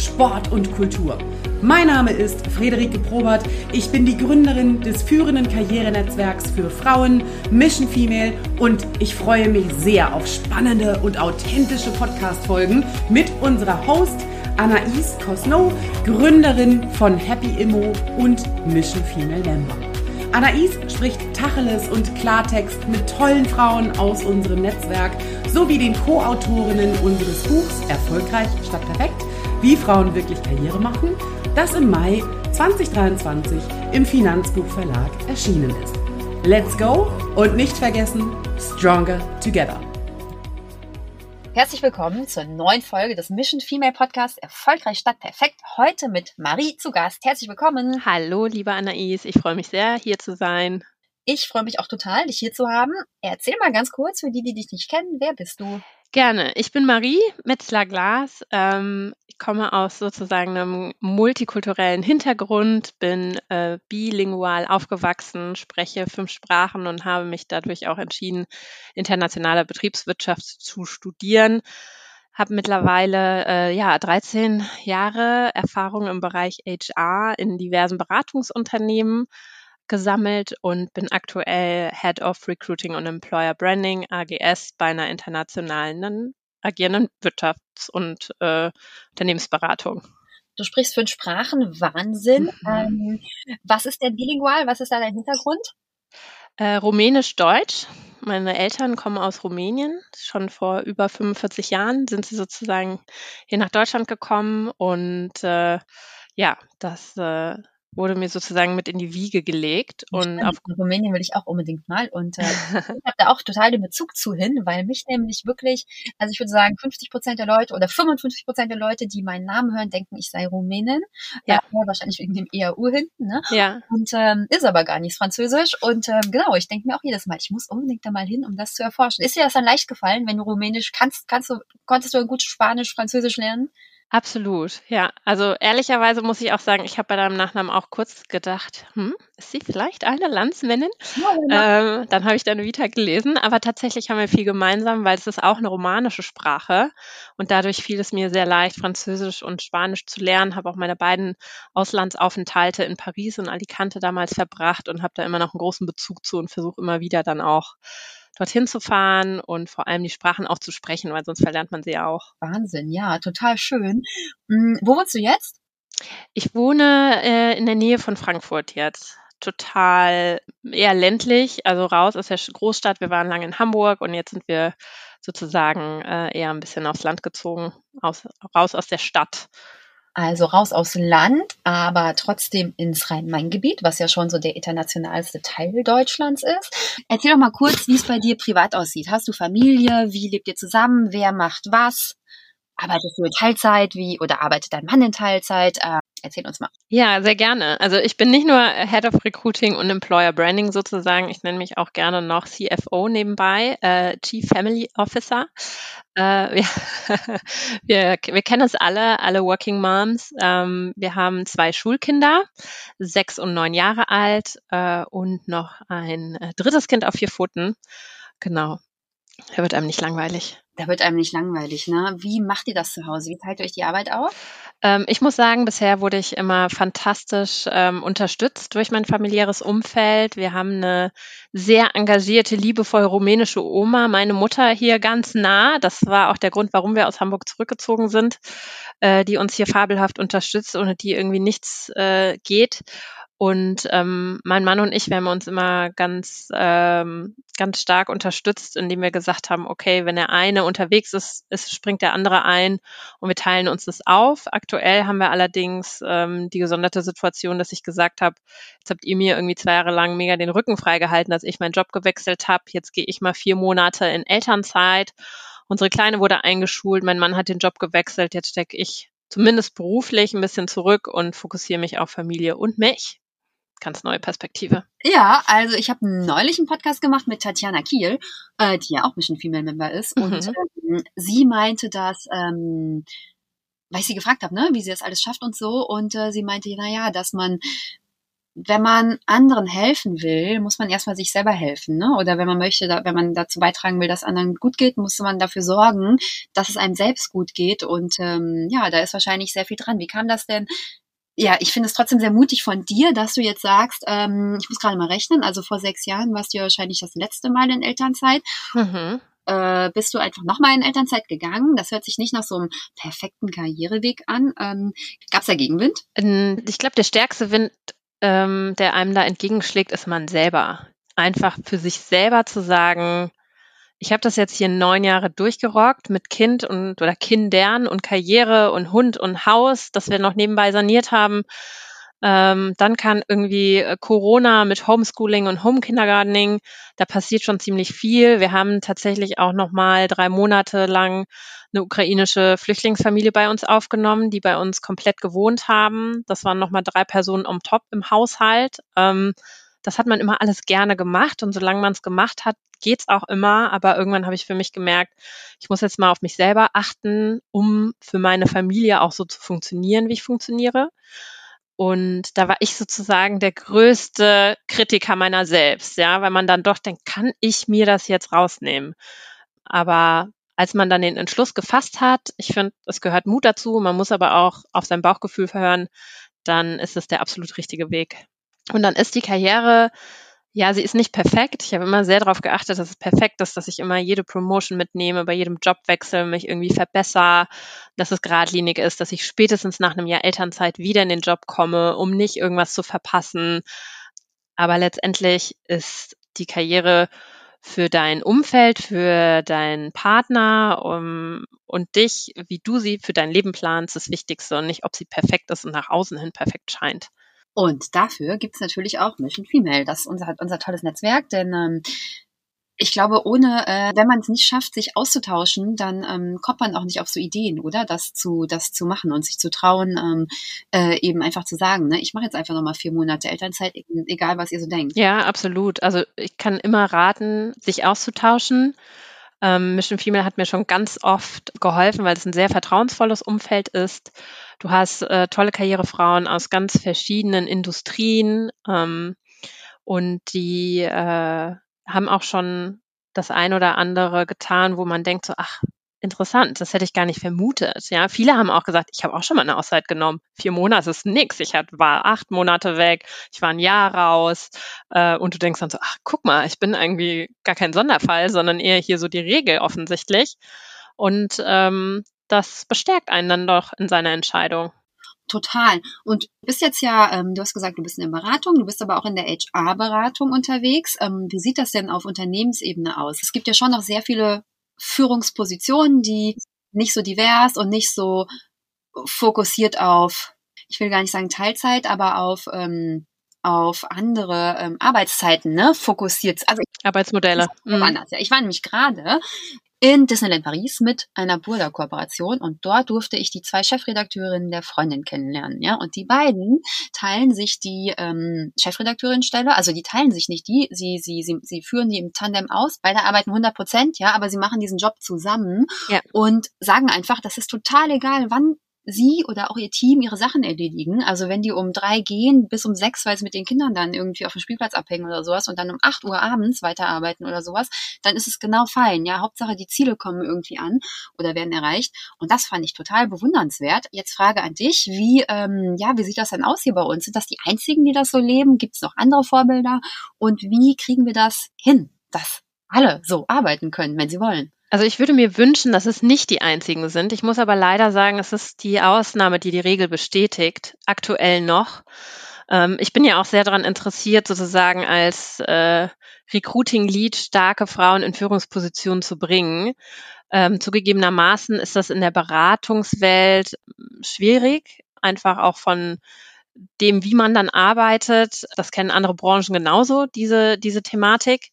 Sport und Kultur. Mein Name ist Friederike Probert. Ich bin die Gründerin des führenden Karrierenetzwerks für Frauen, Mission Female und ich freue mich sehr auf spannende und authentische Podcast-Folgen mit unserer Host Anaïs Cosno, Gründerin von Happy Immo und Mission Female Member. Anaïs spricht Tacheles und Klartext mit tollen Frauen aus unserem Netzwerk sowie den Co-Autorinnen unseres Buchs Erfolgreich statt perfekt, wie Frauen wirklich Karriere machen das im Mai 2023 im Finanzbuchverlag erschienen ist. Let's go und nicht vergessen, Stronger Together. Herzlich willkommen zur neuen Folge des Mission Female Podcasts Erfolgreich statt perfekt. Heute mit Marie zu Gast. Herzlich willkommen. Hallo, liebe Anaïs. Ich freue mich sehr, hier zu sein. Ich freue mich auch total, dich hier zu haben. Erzähl mal ganz kurz für die, die dich nicht kennen, wer bist du? Gerne. Ich bin Marie Metzler-Glas. Ähm, ich komme aus sozusagen einem multikulturellen Hintergrund, bin äh, bilingual aufgewachsen, spreche fünf Sprachen und habe mich dadurch auch entschieden, internationale Betriebswirtschaft zu studieren. Habe mittlerweile äh, ja 13 Jahre Erfahrung im Bereich HR in diversen Beratungsunternehmen gesammelt und bin aktuell Head of Recruiting und Employer Branding AGS bei einer internationalen agierenden Wirtschafts- und äh, Unternehmensberatung. Du sprichst fünf Sprachen, Wahnsinn. Mhm. Ähm, was ist denn bilingual? Was ist da dein Hintergrund? Äh, Rumänisch-Deutsch. Meine Eltern kommen aus Rumänien. Schon vor über 45 Jahren sind sie sozusagen hier nach Deutschland gekommen und äh, ja, das äh, wurde mir sozusagen mit in die Wiege gelegt. Und auf Rumänien will ich auch unbedingt mal. Und äh, ich habe da auch total den Bezug zu hin, weil mich nämlich wirklich, also ich würde sagen, 50 Prozent der Leute oder 55 Prozent der Leute, die meinen Namen hören, denken, ich sei Rumänin. Ja. Äh, wahrscheinlich wegen dem EAU hinten. Ne? Ja. Und ähm, ist aber gar nicht Französisch. Und ähm, genau, ich denke mir auch jedes Mal, ich muss unbedingt da mal hin, um das zu erforschen. Ist dir das dann leicht gefallen, wenn du Rumänisch kannst? Kannst du, konntest du gut Spanisch, Französisch lernen? Absolut, ja. Also ehrlicherweise muss ich auch sagen, ich habe bei deinem Nachnamen auch kurz gedacht, hm, ist sie vielleicht eine Landsmännin? Ja, genau. ähm, dann habe ich deine Vita gelesen, aber tatsächlich haben wir viel gemeinsam, weil es ist auch eine romanische Sprache und dadurch fiel es mir sehr leicht, Französisch und Spanisch zu lernen. Habe auch meine beiden Auslandsaufenthalte in Paris und Alicante damals verbracht und habe da immer noch einen großen Bezug zu und versuche immer wieder dann auch dorthin zu fahren und vor allem die Sprachen auch zu sprechen, weil sonst verlernt man sie ja auch. Wahnsinn, ja, total schön. Hm, wo wohnst du jetzt? Ich wohne äh, in der Nähe von Frankfurt jetzt. Total eher ländlich, also raus aus der Großstadt. Wir waren lange in Hamburg und jetzt sind wir sozusagen äh, eher ein bisschen aufs Land gezogen, aus, raus aus der Stadt. Also raus aus Land, aber trotzdem ins Rhein-Main-Gebiet, was ja schon so der internationalste Teil Deutschlands ist. Erzähl doch mal kurz, wie es bei dir privat aussieht. Hast du Familie? Wie lebt ihr zusammen? Wer macht was? Arbeitest du in Teilzeit? Wie oder arbeitet dein Mann in Teilzeit? Äh, Erzähl uns mal. Ja, sehr gerne. Also ich bin nicht nur Head of Recruiting und Employer Branding sozusagen, ich nenne mich auch gerne noch CFO nebenbei, äh, Chief Family Officer. Äh, wir, wir, wir kennen es alle, alle Working Moms. Ähm, wir haben zwei Schulkinder, sechs und neun Jahre alt äh, und noch ein äh, drittes Kind auf vier Pfoten. Genau. Er wird einem nicht langweilig. Da wird einem nicht langweilig, ne? Wie macht ihr das zu Hause? Wie teilt ihr euch die Arbeit auf? Ähm, ich muss sagen, bisher wurde ich immer fantastisch ähm, unterstützt durch mein familiäres Umfeld. Wir haben eine sehr engagierte, liebevoll rumänische Oma, meine Mutter hier ganz nah. Das war auch der Grund, warum wir aus Hamburg zurückgezogen sind, äh, die uns hier fabelhaft unterstützt, ohne die irgendwie nichts äh, geht. Und ähm, mein Mann und ich, wir haben uns immer ganz, ähm, ganz stark unterstützt, indem wir gesagt haben, okay, wenn der eine unterwegs ist, ist, springt der andere ein und wir teilen uns das auf. Aktuell haben wir allerdings ähm, die gesonderte Situation, dass ich gesagt habe, jetzt habt ihr mir irgendwie zwei Jahre lang mega den Rücken freigehalten, dass ich meinen Job gewechselt habe. Jetzt gehe ich mal vier Monate in Elternzeit. Unsere Kleine wurde eingeschult, mein Mann hat den Job gewechselt, jetzt stecke ich zumindest beruflich ein bisschen zurück und fokussiere mich auf Familie und mich ganz neue Perspektive. Ja, also ich habe neulich einen Podcast gemacht mit Tatjana Kiel, äh, die ja auch Mission Female Member ist. Mhm. Und ähm, sie meinte, dass ähm, weil ich sie gefragt habe, ne, wie sie das alles schafft und so. Und äh, sie meinte, na ja, dass man wenn man anderen helfen will, muss man erstmal sich selber helfen, ne? Oder wenn man möchte, da, wenn man dazu beitragen will, dass anderen gut geht, muss man dafür sorgen, dass es einem selbst gut geht. Und ähm, ja, da ist wahrscheinlich sehr viel dran. Wie kam das denn? Ja, ich finde es trotzdem sehr mutig von dir, dass du jetzt sagst, ähm, ich muss gerade mal rechnen, also vor sechs Jahren warst du ja wahrscheinlich das letzte Mal in Elternzeit. Mhm äh, bist du einfach nochmal in Elternzeit gegangen. Das hört sich nicht nach so einem perfekten Karriereweg an. Ähm, Gab es da Gegenwind? Ich glaube, der stärkste Wind, ähm, der einem da entgegenschlägt, ist man selber. Einfach für sich selber zu sagen, ich habe das jetzt hier neun Jahre durchgerockt mit Kind und oder Kindern und Karriere und Hund und Haus, das wir noch nebenbei saniert haben. Ähm, dann kann irgendwie äh, Corona mit Homeschooling und Homekindergartening, da passiert schon ziemlich viel. Wir haben tatsächlich auch noch mal drei Monate lang eine ukrainische Flüchtlingsfamilie bei uns aufgenommen, die bei uns komplett gewohnt haben. Das waren noch mal drei Personen on top im Haushalt. Ähm, das hat man immer alles gerne gemacht und solange man es gemacht hat, geht's auch immer. Aber irgendwann habe ich für mich gemerkt, ich muss jetzt mal auf mich selber achten, um für meine Familie auch so zu funktionieren, wie ich funktioniere. Und da war ich sozusagen der größte Kritiker meiner selbst, ja, weil man dann doch denkt, kann ich mir das jetzt rausnehmen? Aber als man dann den Entschluss gefasst hat, ich finde, es gehört Mut dazu, man muss aber auch auf sein Bauchgefühl verhören, dann ist es der absolut richtige Weg. Und dann ist die Karriere ja, sie ist nicht perfekt. Ich habe immer sehr darauf geachtet, dass es perfekt ist, dass ich immer jede Promotion mitnehme, bei jedem Jobwechsel mich irgendwie verbessere, dass es geradlinig ist, dass ich spätestens nach einem Jahr Elternzeit wieder in den Job komme, um nicht irgendwas zu verpassen. Aber letztendlich ist die Karriere für dein Umfeld, für deinen Partner um, und dich, wie du sie für dein Leben planst, das Wichtigste und nicht, ob sie perfekt ist und nach außen hin perfekt scheint. Und dafür gibt's natürlich auch Mission Female. Das ist unser, unser tolles Netzwerk, denn ähm, ich glaube, ohne, äh, wenn man es nicht schafft, sich auszutauschen, dann ähm, kommt man auch nicht auf so Ideen, oder? Das zu, das zu machen und sich zu trauen, ähm, äh, eben einfach zu sagen, ne, ich mache jetzt einfach nochmal vier Monate Elternzeit, e-, egal was ihr so denkt. Ja, absolut. Also ich kann immer raten, sich auszutauschen. Ähm, Mission Female hat mir schon ganz oft geholfen, weil es ein sehr vertrauensvolles Umfeld ist. Du hast äh, tolle Karrierefrauen aus ganz verschiedenen Industrien ähm, und die äh, haben auch schon das ein oder andere getan, wo man denkt so, ach, interessant, das hätte ich gar nicht vermutet. Ja, viele haben auch gesagt, ich habe auch schon mal eine Auszeit genommen. Vier Monate ist nix. Ich war acht Monate weg, ich war ein Jahr raus. Äh, und du denkst dann so, ach, guck mal, ich bin irgendwie gar kein Sonderfall, sondern eher hier so die Regel offensichtlich. Und ähm, das bestärkt einen dann doch in seiner Entscheidung. Total. Und du bist jetzt ja, ähm, du hast gesagt, du bist in der Beratung, du bist aber auch in der HR-Beratung unterwegs. Ähm, wie sieht das denn auf Unternehmensebene aus? Es gibt ja schon noch sehr viele Führungspositionen, die nicht so divers und nicht so fokussiert auf, ich will gar nicht sagen Teilzeit, aber auf ähm, auf andere ähm, Arbeitszeiten ne, fokussiert. Also Arbeitsmodelle. Mhm. Anders, ja. Ich war nämlich gerade in Disneyland Paris mit einer Burda-Kooperation und dort durfte ich die zwei Chefredakteurinnen der Freundin kennenlernen. Ja, und die beiden teilen sich die ähm, Chefredakteurin-Stelle, also die teilen sich nicht die, sie, sie, sie, sie führen die im Tandem aus. Beide arbeiten 100 Prozent, ja, aber sie machen diesen Job zusammen ja. und sagen einfach, das ist total egal, wann sie oder auch ihr Team ihre Sachen erledigen. Also wenn die um drei gehen bis um sechs, weil sie mit den Kindern dann irgendwie auf dem Spielplatz abhängen oder sowas und dann um acht Uhr abends weiterarbeiten oder sowas, dann ist es genau fein. Ja, Hauptsache die Ziele kommen irgendwie an oder werden erreicht. Und das fand ich total bewundernswert. Jetzt Frage an dich, wie, ähm, ja, wie sieht das denn aus hier bei uns? Sind das die einzigen, die das so leben? Gibt es noch andere Vorbilder? Und wie kriegen wir das hin, dass alle so arbeiten können, wenn sie wollen? Also ich würde mir wünschen, dass es nicht die einzigen sind. Ich muss aber leider sagen, es ist die Ausnahme, die die Regel bestätigt, aktuell noch. Ähm, ich bin ja auch sehr daran interessiert, sozusagen als äh, Recruiting-Lead starke Frauen in Führungspositionen zu bringen. Ähm, zugegebenermaßen ist das in der Beratungswelt schwierig, einfach auch von dem, wie man dann arbeitet. Das kennen andere Branchen genauso, diese, diese Thematik.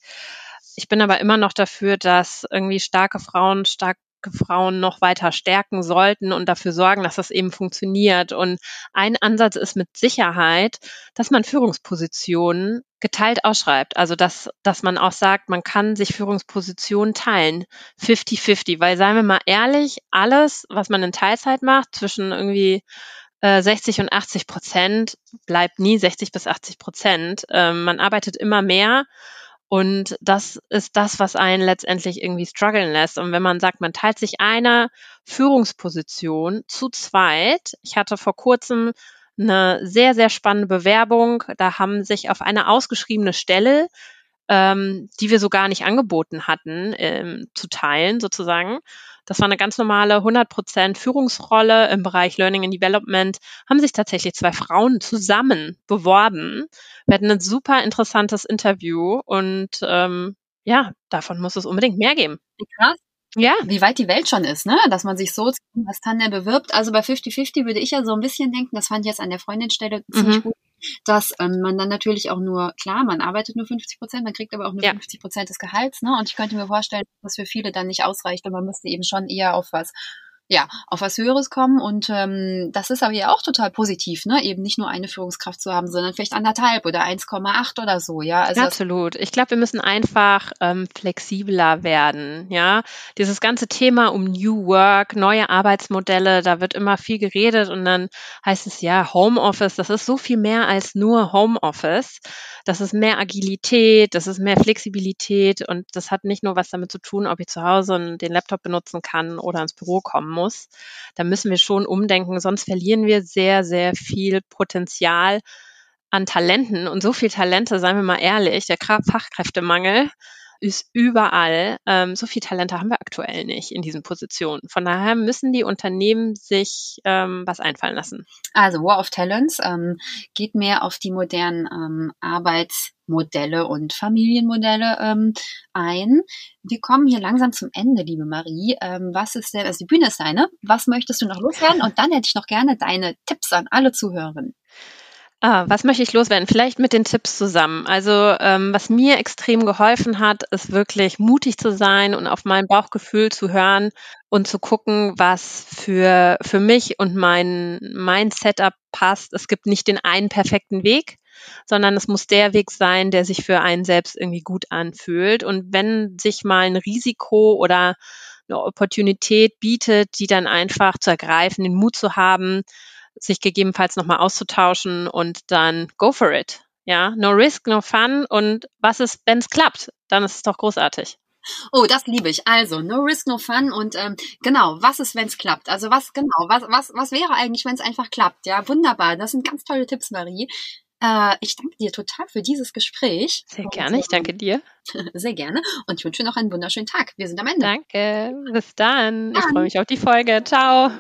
Ich bin aber immer noch dafür, dass irgendwie starke Frauen starke Frauen noch weiter stärken sollten und dafür sorgen, dass das eben funktioniert. Und ein Ansatz ist mit Sicherheit, dass man Führungspositionen geteilt ausschreibt. Also dass, dass man auch sagt, man kann sich Führungspositionen teilen. 50-50. Weil seien wir mal ehrlich, alles, was man in Teilzeit macht, zwischen irgendwie äh, 60 und 80 Prozent, bleibt nie 60 bis 80 Prozent. Ähm, man arbeitet immer mehr. Und das ist das, was einen letztendlich irgendwie strugglen lässt. Und wenn man sagt, man teilt sich eine Führungsposition zu zweit. Ich hatte vor kurzem eine sehr, sehr spannende Bewerbung. Da haben sich auf eine ausgeschriebene Stelle, ähm, die wir so gar nicht angeboten hatten, ähm, zu teilen sozusagen. Das war eine ganz normale 100% Führungsrolle im Bereich Learning and Development. Haben sich tatsächlich zwei Frauen zusammen beworben. Wir hatten ein super interessantes Interview und ähm, ja, davon muss es unbedingt mehr geben. Krass. Ja. Wie weit die Welt schon ist, ne? Dass man sich so was Tandem bewirbt. Also bei 50-50 würde ich ja so ein bisschen denken, das fand ich jetzt an der Freundinstelle ziemlich mhm. gut, dass ähm, man dann natürlich auch nur, klar, man arbeitet nur 50 Prozent, man kriegt aber auch nur ja. 50 Prozent des Gehalts, ne? Und ich könnte mir vorstellen, dass das für viele dann nicht ausreicht und man müsste eben schon eher auf was ja, auf was Höheres kommen. Und ähm, das ist aber ja auch total positiv, ne? Eben nicht nur eine Führungskraft zu haben, sondern vielleicht anderthalb oder 1,8 oder so, ja. Also Absolut. Ich glaube, wir müssen einfach ähm, flexibler werden, ja. Dieses ganze Thema um New Work, neue Arbeitsmodelle, da wird immer viel geredet und dann heißt es ja, Homeoffice, das ist so viel mehr als nur Homeoffice. Das ist mehr Agilität, das ist mehr Flexibilität und das hat nicht nur was damit zu tun, ob ich zu Hause den Laptop benutzen kann oder ins Büro kommen muss. Da müssen wir schon umdenken, sonst verlieren wir sehr, sehr viel Potenzial an Talenten und so viel Talente, seien wir mal ehrlich, der Fachkräftemangel ist überall. Ähm, so viel Talente haben wir aktuell nicht in diesen Positionen. Von daher müssen die Unternehmen sich ähm, was einfallen lassen. Also War of Talents ähm, geht mehr auf die modernen ähm, Arbeitsmodelle und Familienmodelle ähm, ein. Wir kommen hier langsam zum Ende, liebe Marie. Ähm, was ist denn, also die Bühne ist deine. Was möchtest du noch loswerden? Und dann hätte ich noch gerne deine Tipps an alle Zuhörerinnen. Ah, was möchte ich loswerden? Vielleicht mit den Tipps zusammen. Also ähm, was mir extrem geholfen hat, ist wirklich mutig zu sein und auf mein Bauchgefühl zu hören und zu gucken, was für, für mich und mein, mein Setup passt. Es gibt nicht den einen perfekten Weg, sondern es muss der Weg sein, der sich für einen selbst irgendwie gut anfühlt. Und wenn sich mal ein Risiko oder eine Opportunität bietet, die dann einfach zu ergreifen, den Mut zu haben, sich gegebenenfalls nochmal auszutauschen und dann go for it. Ja, no risk, no fun. Und was ist, wenn es klappt? Dann ist es doch großartig. Oh, das liebe ich. Also, no risk, no fun. Und ähm, genau, was ist, wenn es klappt? Also was genau, was, was, was wäre eigentlich, wenn es einfach klappt? Ja, wunderbar. Das sind ganz tolle Tipps, Marie. Äh, ich danke dir total für dieses Gespräch. Sehr gerne, ich danke dir. Sehr gerne. Und ich wünsche dir noch einen wunderschönen Tag. Wir sind am Ende. Danke. Bis dann. dann. Ich freue mich auf die Folge. Ciao.